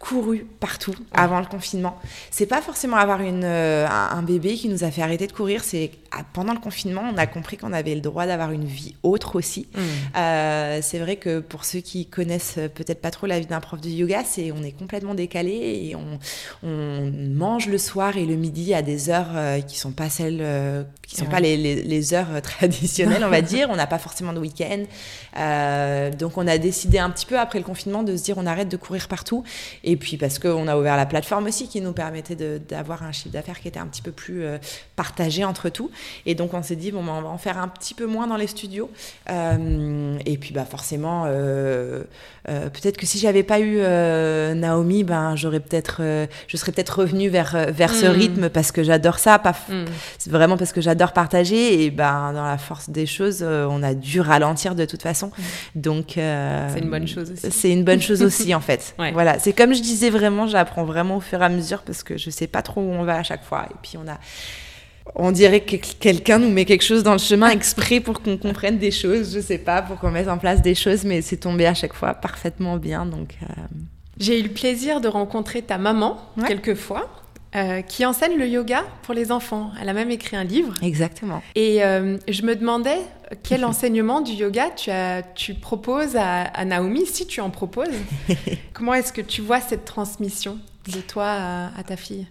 couru partout avant le confinement. C'est pas forcément avoir une, euh, un bébé qui nous a fait arrêter de courir, c'est pendant le confinement, on a compris qu'on avait le droit d'avoir une vie autre aussi. Mm. Euh, c'est vrai que pour ceux qui connaissent peut-être pas trop la vie d'un prof de yoga, c'est on est complètement décalé et on, on, mange le soir et le midi à des heures euh, qui sont pas celles, euh, qui sont pas les, les, heures traditionnelles, on va dire. On n'a pas forcément de week-end, donc on a décidé un petit peu après le confinement de se dire on arrête de courir partout. Et puis parce qu'on a ouvert la plateforme aussi qui nous permettait d'avoir un chiffre d'affaires qui était un petit peu plus partagé entre tout. Et donc on s'est dit, bon, ben, on va en faire un petit peu moins dans les studios. Euh, et puis bah, forcément, euh, euh, peut-être que si j'avais pas eu Naomi, ben, j'aurais peut-être, je serais peut-être revenue vers, vers ce mm. rythme parce que j'adore ça. Pas, mm. C'est vraiment parce que j'adore partager. Et ben, dans la force des choses, on a dû ralentir de toute façon. Mm. Donc c'est une bonne chose aussi. C'est une bonne chose aussi en fait. Voilà, c'est comme je disais vraiment, j'apprends vraiment au fur et à mesure parce que je sais pas trop où on va à chaque fois. Et puis on a on dirait que quelqu'un nous met quelque chose dans le chemin exprès pour qu'on comprenne des choses, je sais pas, pour qu'on mette en place des choses, mais c'est tombé à chaque fois parfaitement bien. Donc, euh. j'ai eu le plaisir de rencontrer ta maman quelques fois. Euh, qui enseigne le yoga pour les enfants. Elle a même écrit un livre. Exactement. Et euh, je me demandais quel enseignement du yoga tu, as, tu proposes à, Naomi, si tu en proposes. Comment est-ce que tu vois cette transmission de toi à, ta fille?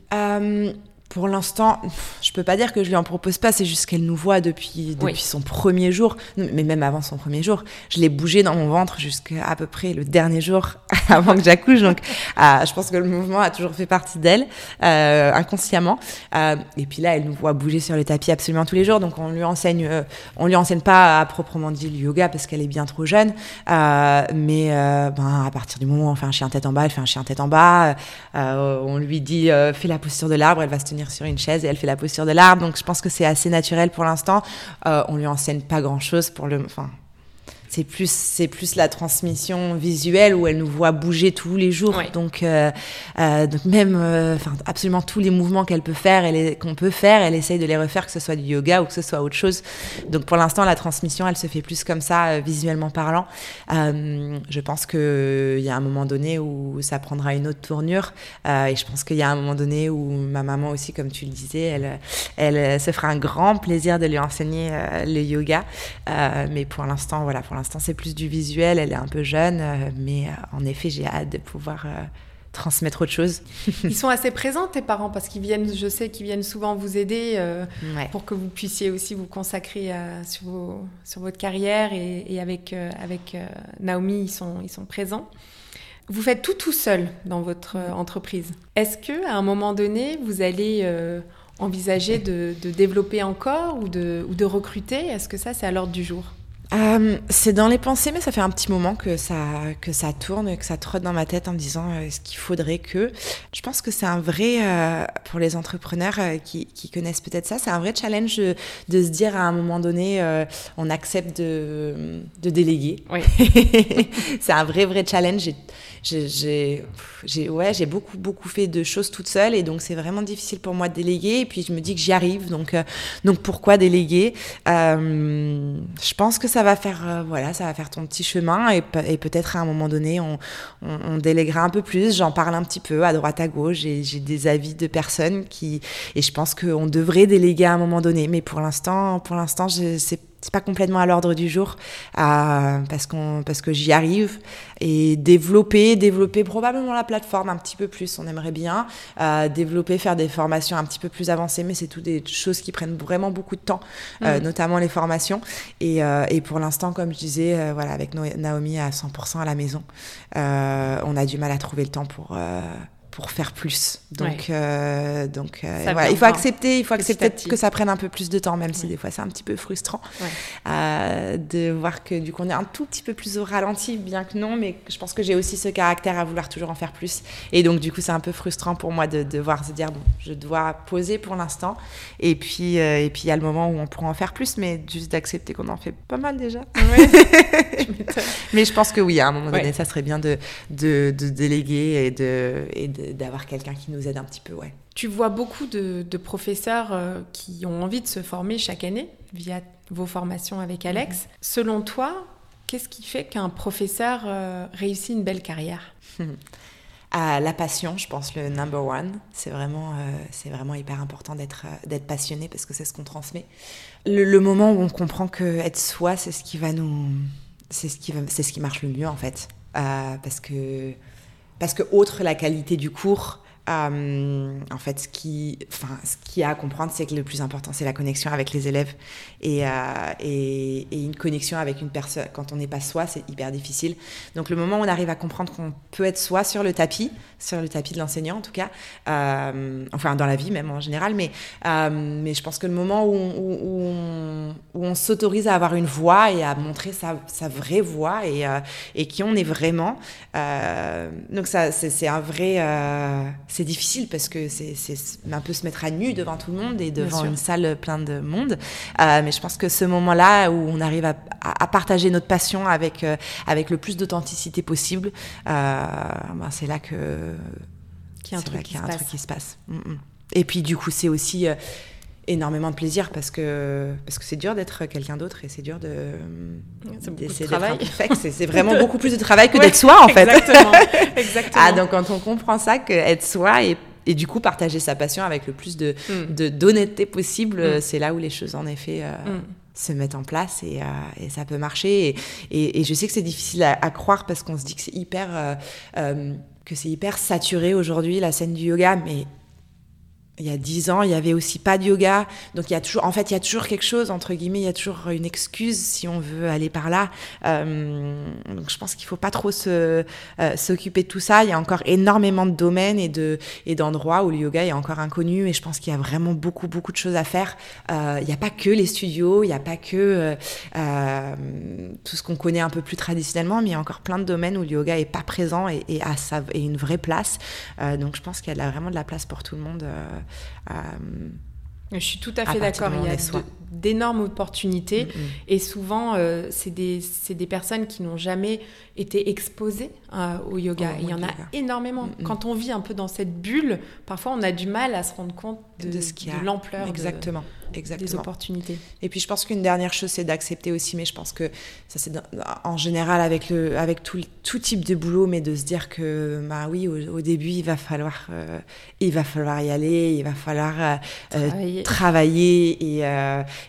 Pour l'instant, je peux pas dire que je lui en propose pas, c'est juste qu'elle nous voit depuis, depuis son premier jour, mais même avant son premier jour. Je l'ai bougé dans mon ventre jusqu'à à peu près le dernier jour avant que j'accouche. Donc, euh, je pense que le mouvement a toujours fait partie d'elle, euh, inconsciemment. Euh, et puis là, elle nous voit bouger sur les tapis absolument tous les jours. Donc, on lui enseigne, on lui enseigne pas à proprement dit le yoga parce qu'elle est bien trop jeune. Mais ben, à partir du moment où on fait un chien tête en bas, elle fait un chien tête en bas. on lui dit, fais la posture de l'arbre, elle va se tenir sur une chaise et elle fait la posture de l'arbre. Donc je pense que c'est assez naturel pour l'instant. Euh, on lui enseigne pas grand chose pour le. Enfin, c'est plus c'est plus la transmission visuelle où elle nous voit bouger tous les jours. Donc euh, euh, donc même euh, enfin absolument tous les mouvements qu'elle peut faire elle qu'on peut faire elle essaye de les refaire que ce soit du yoga ou que ce soit autre chose. Donc pour l'instant la transmission elle se fait plus comme ça visuellement parlant. Je pense que il y a un moment donné où ça prendra une autre tournure. Et je pense qu'il y a un moment donné où ma maman aussi comme tu le disais elle elle se fera un grand plaisir de lui enseigner le yoga. Mais pour l'instant voilà pour l'instant, c'est plus du visuel. Elle est un peu jeune, euh, mais euh, en effet, j'ai hâte de pouvoir euh, transmettre autre chose. Ils sont assez présents, tes parents, parce qu'ils viennent, je sais qu'ils viennent souvent vous aider pour que vous puissiez aussi vous consacrer sur, vos, sur, votre carrière. Et, avec, avec Naomi, ils sont, ils sont présents. Vous faites tout tout seul dans votre entreprise. Est-ce que à un moment donné, vous allez envisager de, de, développer encore ou de, ou de recruter? Est-ce que ça, c'est à l'ordre du jour? Euh, c'est dans les pensées, mais ça fait un petit moment que ça, que ça tourne, que ça trotte dans ma tête en me disant euh, ce qu'il faudrait que. Je pense que c'est un vrai, euh, pour les entrepreneurs qui, qui, connaissent peut-être ça, c'est un vrai challenge de, se dire à un moment donné, on accepte de, de déléguer. Oui. c'est un vrai, vrai challenge j'ai ouais, j'ai beaucoup beaucoup fait de choses toute seule et donc c'est vraiment difficile pour moi de déléguer et puis je me dis que j'y arrive donc euh, donc pourquoi déléguer? Euh, je pense que ça va faire euh, voilà ça va faire ton petit chemin et, peut-être à un moment donné on, on, on déléguera un peu plus. J'en parle un petit peu à droite à gauche j'ai des avis de personnes qui et je pense qu'on devrait déléguer à un moment donné. Mais pour l'instant pour l'instant c'est c'est pas complètement à l'ordre du jour euh, parce qu'on parce que j'y arrive. Et développer développer probablement la plateforme un petit peu plus on aimerait bien. Euh, développer faire des formations un petit peu plus avancées mais c'est tout des choses qui prennent vraiment beaucoup de temps euh, mm. notamment les formations. Et, euh, et pour l'instant comme je disais euh, voilà avec Naomi à 100% à la maison euh, on a du mal à trouver le temps pour pour faire plus. Donc, euh, donc euh, voilà. il faut accepter, il faut accepter que ça prenne un peu plus de temps, même si des fois c'est un petit peu frustrant. Euh, de voir que du coup on est un tout petit peu plus au ralenti, bien que non, mais je pense que j'ai aussi ce caractère à vouloir toujours en faire plus. Et donc du coup c'est un peu frustrant pour moi de devoir se dire bon, je dois poser pour l'instant, et puis et puis il y a le moment où on pourra en faire plus, mais juste d'accepter qu'on en fait pas mal déjà. mais je pense que oui, à un moment donné, ça serait bien de, de, de déléguer et de, et de d'avoir quelqu'un qui nous aide un petit peu, ouais. Tu vois beaucoup de, professeurs euh, qui ont envie de se former chaque année via vos formations avec Alex. Mhm. Selon toi, qu'est-ce qui fait qu'un professeur euh, réussit une belle carrière? À la passion, je pense, le number one. C'est vraiment, c'est vraiment hyper important d'être, d'être passionné parce que c'est ce qu'on transmet. Le, moment où on comprend que être soi, c'est ce qui va nous, c'est ce qui va, c'est ce qui marche le mieux en fait, parce que, parce que autre la qualité du cours, euh, en fait, ce qui, enfin, ce qui a à comprendre, c'est que le plus important, c'est la connexion avec les élèves. Et, euh, et, une connexion avec une personne, quand on n'est pas soi, c'est hyper difficile. Donc, le moment où on arrive à comprendre qu'on peut être soi sur le tapis, sur le tapis de l'enseignant en tout cas, euh, enfin, dans la vie même en général, mais, je pense que le moment où on, s'autorise à avoir une voix et à montrer sa, vraie voix et qui on est vraiment, donc ça, c'est un vrai c'est difficile parce que c'est un peu se mettre à nu devant tout le monde et devant une salle pleine de monde. Euh, mais je pense que ce moment-là où on arrive à, à, partager notre passion avec, euh, avec le plus d'authenticité possible, euh, ben c'est là que qu'il y a un, truc, qui, un truc qui se passe. Mm, mm. Et puis du coup, c'est aussi énormément de plaisir parce que parce que c'est dur d'être quelqu'un d'autre et c'est dur de c'est travail c'est vraiment beaucoup plus de travail que d'être soi en fait exactement, exactement. ah donc quand on comprend ça que être soi et, et du coup partager sa passion avec le plus de mm. d'honnêteté possible mm. c'est là où les choses en effet euh, mm. se mettent en place et, euh, et ça peut marcher et, et, je sais que c'est difficile à, à, croire parce qu'on se dit que c'est hyper euh que c'est hyper saturé aujourd'hui la scène du yoga mais il y a dix ans, il y avait aussi pas de yoga. Donc il y a toujours, en fait, il y a toujours quelque chose entre guillemets, il y a toujours une excuse si on veut aller par là. Euh, donc je pense qu'il faut pas trop euh, s'occuper de tout ça. Il y a encore énormément de domaines et de d'endroits où le yoga est encore inconnu. Et je pense qu'il y a vraiment beaucoup beaucoup de choses à faire. Euh, il n'y a pas que les studios, il n'y a pas que euh, euh, tout ce qu'on connaît un peu plus traditionnellement, mais il y a encore plein de domaines où le yoga est pas présent et, et a sa, et une vraie place. Euh, donc je pense qu'il y a vraiment de la place pour tout le monde. Euh, je suis tout à fait d'accord. Il y a d'énormes opportunités. Mm -hmm. Et souvent, euh, c'est des, des, personnes qui n'ont jamais été exposées euh, au yoga. Oh, il y en yoga. a énormément. Mm -hmm. Quand on vit un peu dans cette bulle, parfois on a du mal à se rendre compte de, de, de l'ampleur. Exactement. De, Exactement. des opportunités. Et puis je pense qu'une dernière chose, c'est d'accepter aussi, mais je pense que ça c'est en général avec, le, avec tout, tout type de boulot, mais de se dire que bah oui, au, au début, il va, falloir, euh, il va falloir y aller, il va falloir euh, travailler. travailler et,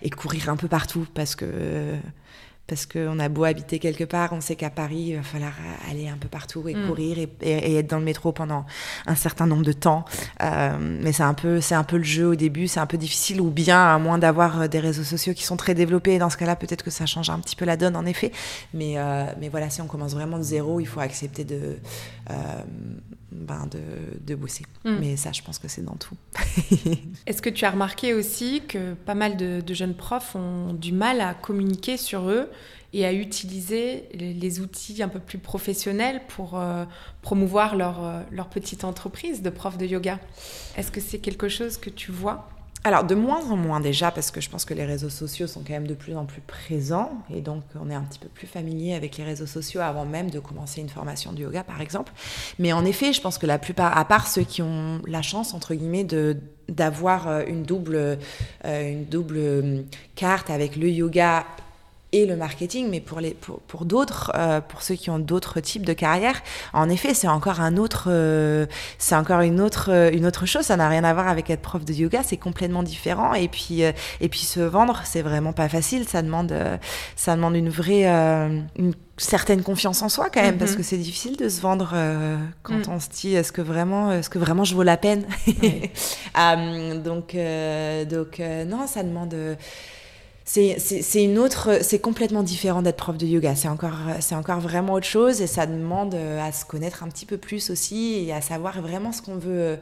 et, courir un peu partout parce que parce qu'on a beau habiter quelque part, on sait qu'à Paris, il va falloir aller un peu partout et mmh. courir et, et, et, être dans le métro pendant un certain nombre de temps. Euh, mais c'est un, peu, un peu le jeu au début, c'est un peu difficile, ou bien à moins d'avoir des réseaux sociaux qui sont très développés. Et dans ce cas-là, peut-être que ça change un petit peu la donne, en effet. Mais, euh, mais voilà, si on commence vraiment de zéro, il faut accepter de, euh, ben de, de, bosser. Mmh. Mais ça, je pense que c'est dans tout. Est-ce que tu as remarqué aussi que pas mal de, de jeunes profs ont du mal à communiquer sur eux et à utiliser les, les, outils un peu plus professionnels pour euh, promouvoir leur, euh, leur, petite entreprise de prof de yoga? Est-ce que c'est quelque chose que tu vois? Alors de moins en moins déjà parce que je pense que les réseaux sociaux sont quand même de plus en plus présents et donc on est un petit peu plus familier avec les réseaux sociaux avant même de commencer une formation de yoga par exemple. Mais en effet, je pense que la plupart, à part ceux qui ont la chance entre guillemets de d'avoir euh, une double euh, une double carte avec le yoga et le marketing, mais pour, les, pour, pour d'autres, euh, pour ceux qui ont d'autres types de carrières, en effet, c'est encore un autre, euh, c'est encore une autre, euh, une autre chose. Ça n'a rien à voir avec être prof de yoga, c'est complètement différent. Et puis, euh, et puis se vendre, c'est vraiment pas facile. Ça demande, euh, ça demande une vraie, euh, une certaine confiance en soi quand même, mm -hmm. parce que c'est difficile de se vendre quand mm. on se dit est-ce que vraiment, est-ce que vraiment je vaux la peine? Oui. donc, donc non, ça demande c'est une autre, c'est complètement différent d'être prof de yoga. C'est encore, c'est encore vraiment autre chose et ça demande à se connaître un petit peu plus aussi et à savoir vraiment ce qu'on veut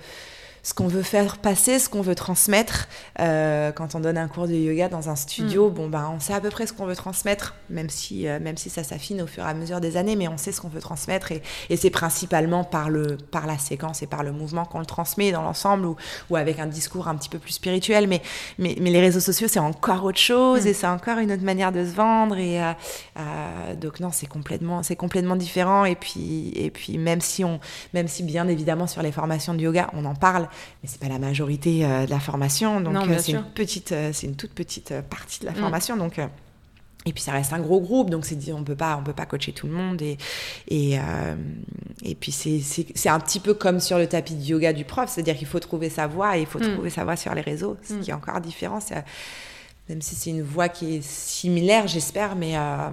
ce qu'on veut faire passer, ce qu'on veut transmettre. Euh, quand on donne un cours de yoga dans un studio, mmh. bon ben on sait à peu près ce qu'on veut transmettre, même si euh, même si ça s'affine au fur et à mesure des années, mais on sait ce qu'on veut transmettre et, et c'est principalement par le par la séquence et par le mouvement qu'on le transmet dans l'ensemble ou, ou avec un discours un petit peu plus spirituel. Mais mais, mais les réseaux sociaux c'est encore autre chose mmh. et c'est encore une autre manière de se vendre et euh, euh donc non c'est complètement c'est complètement différent et puis et puis même si on même si bien évidemment sur les formations de yoga on en parle mais c'est pas la majorité euh, de la formation. Donc euh, c'est une petite, euh, c'est une toute petite partie de la mmh. formation. Donc et puis ça reste un gros groupe, donc c'est on peut pas on peut pas coacher tout le monde et et, euh, et puis c'est c'est un petit peu comme sur le tapis de yoga du prof, c'est-à-dire qu'il faut trouver sa voie et il faut mm. trouver sa voie sur les réseaux, ce mm. qui est encore différent. Même si c'est une voie qui est similaire, j'espère, mais, euh,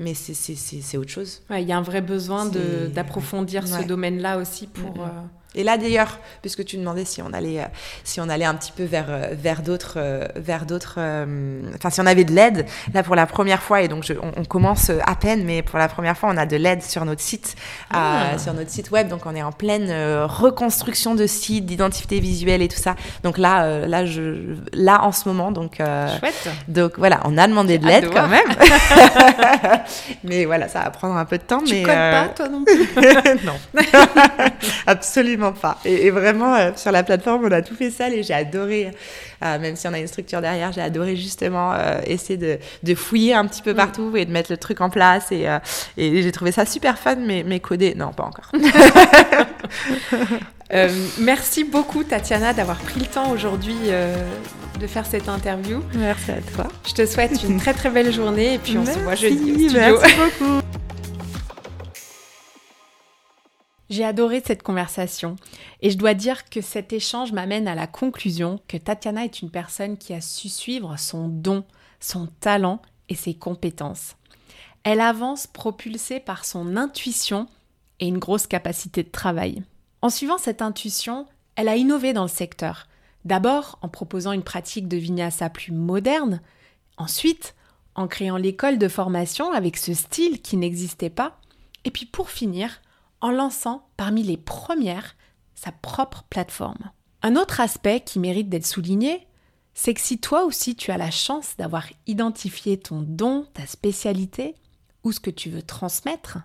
mais c'est autre chose. Il y a un vrai besoin d'approfondir ce domaine-là aussi pour. Mm, et là d'ailleurs, puisque tu demandais si on allait, euh, si on allait un petit peu vers, euh, vers d'autres, euh, vers d'autres, enfin si on avait de l'aide, là pour la première fois, et donc je, on, commence à peine, mais pour la première fois, on a de l'aide sur notre site, ah. sur notre site web, donc on est en pleine reconstruction de site, d'identité visuelle et tout ça. Donc là, là, je, là en ce moment, donc. Chouette. Donc voilà, on a demandé de l'aide quand même. mais voilà, ça va prendre un peu de temps. Tu mais codes pas toi non plus? Non, absolument pas. Et, vraiment, euh, sur la plateforme, on a tout fait seul et j'ai adoré, euh, même si on a une structure derrière, j'ai adoré justement euh, essayer de, de, fouiller un petit peu mm. partout et de mettre le truc en place. Et, et j'ai trouvé ça super fun, mais, mais codé, non, pas encore. merci beaucoup, Tatiana, d'avoir pris le temps aujourd'hui de faire cette interview. Merci à toi. Je te souhaite une très très belle journée et puis on se voit jeudi au studio. Merci beaucoup. J'ai adoré cette conversation et je dois dire que cet échange m'amène à la conclusion que Tatiana est une personne qui a su suivre son don, son talent et ses compétences. Elle avance propulsée par son intuition et une grosse capacité de travail. En suivant cette intuition, elle a innové dans le secteur. D'abord en proposant une pratique de vinyasa plus moderne, ensuite en créant l'école de formation avec ce style qui n'existait pas, et puis pour finir en lançant parmi les premières sa propre plateforme. Un autre aspect qui mérite d'être souligné, c'est que si toi aussi tu as la chance d'avoir identifié ton don, ta spécialité, ou ce que tu veux transmettre,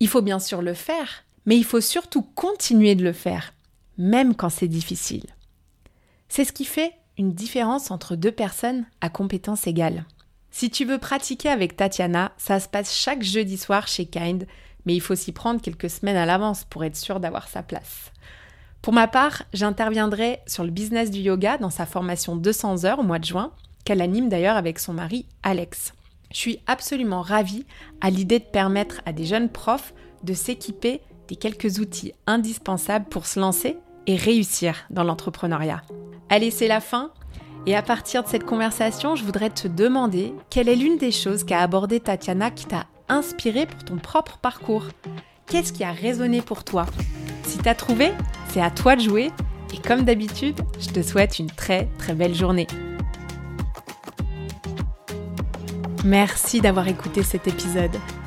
il faut bien sûr le faire, mais il faut surtout continuer de le faire, même quand c'est difficile. C'est ce qui fait une différence entre deux personnes à compétences égales. Si tu veux pratiquer avec Tatiana, ça se passe chaque jeudi soir chez Kind mais il faut s'y prendre quelques semaines à l'avance pour être sûr d'avoir sa place. Pour ma part, j'interviendrai sur le business du yoga dans sa formation 200 heures au mois de juin, qu'elle anime d'ailleurs avec son mari Alex. Je suis absolument ravie à l'idée de permettre à des jeunes profs de s'équiper des quelques outils indispensables pour se lancer et réussir dans l'entrepreneuriat. Allez, c'est la fin. Et à partir de cette conversation, je voudrais te demander quelle est l'une des choses qu'a abordé Tatiana qui t'a inspiré pour ton propre parcours Qu'est-ce qui a résonné pour toi? Si t'as trouvé, c'est à toi de jouer et comme d'habitude, je te souhaite une très très belle journée. Merci d'avoir écouté cet épisode.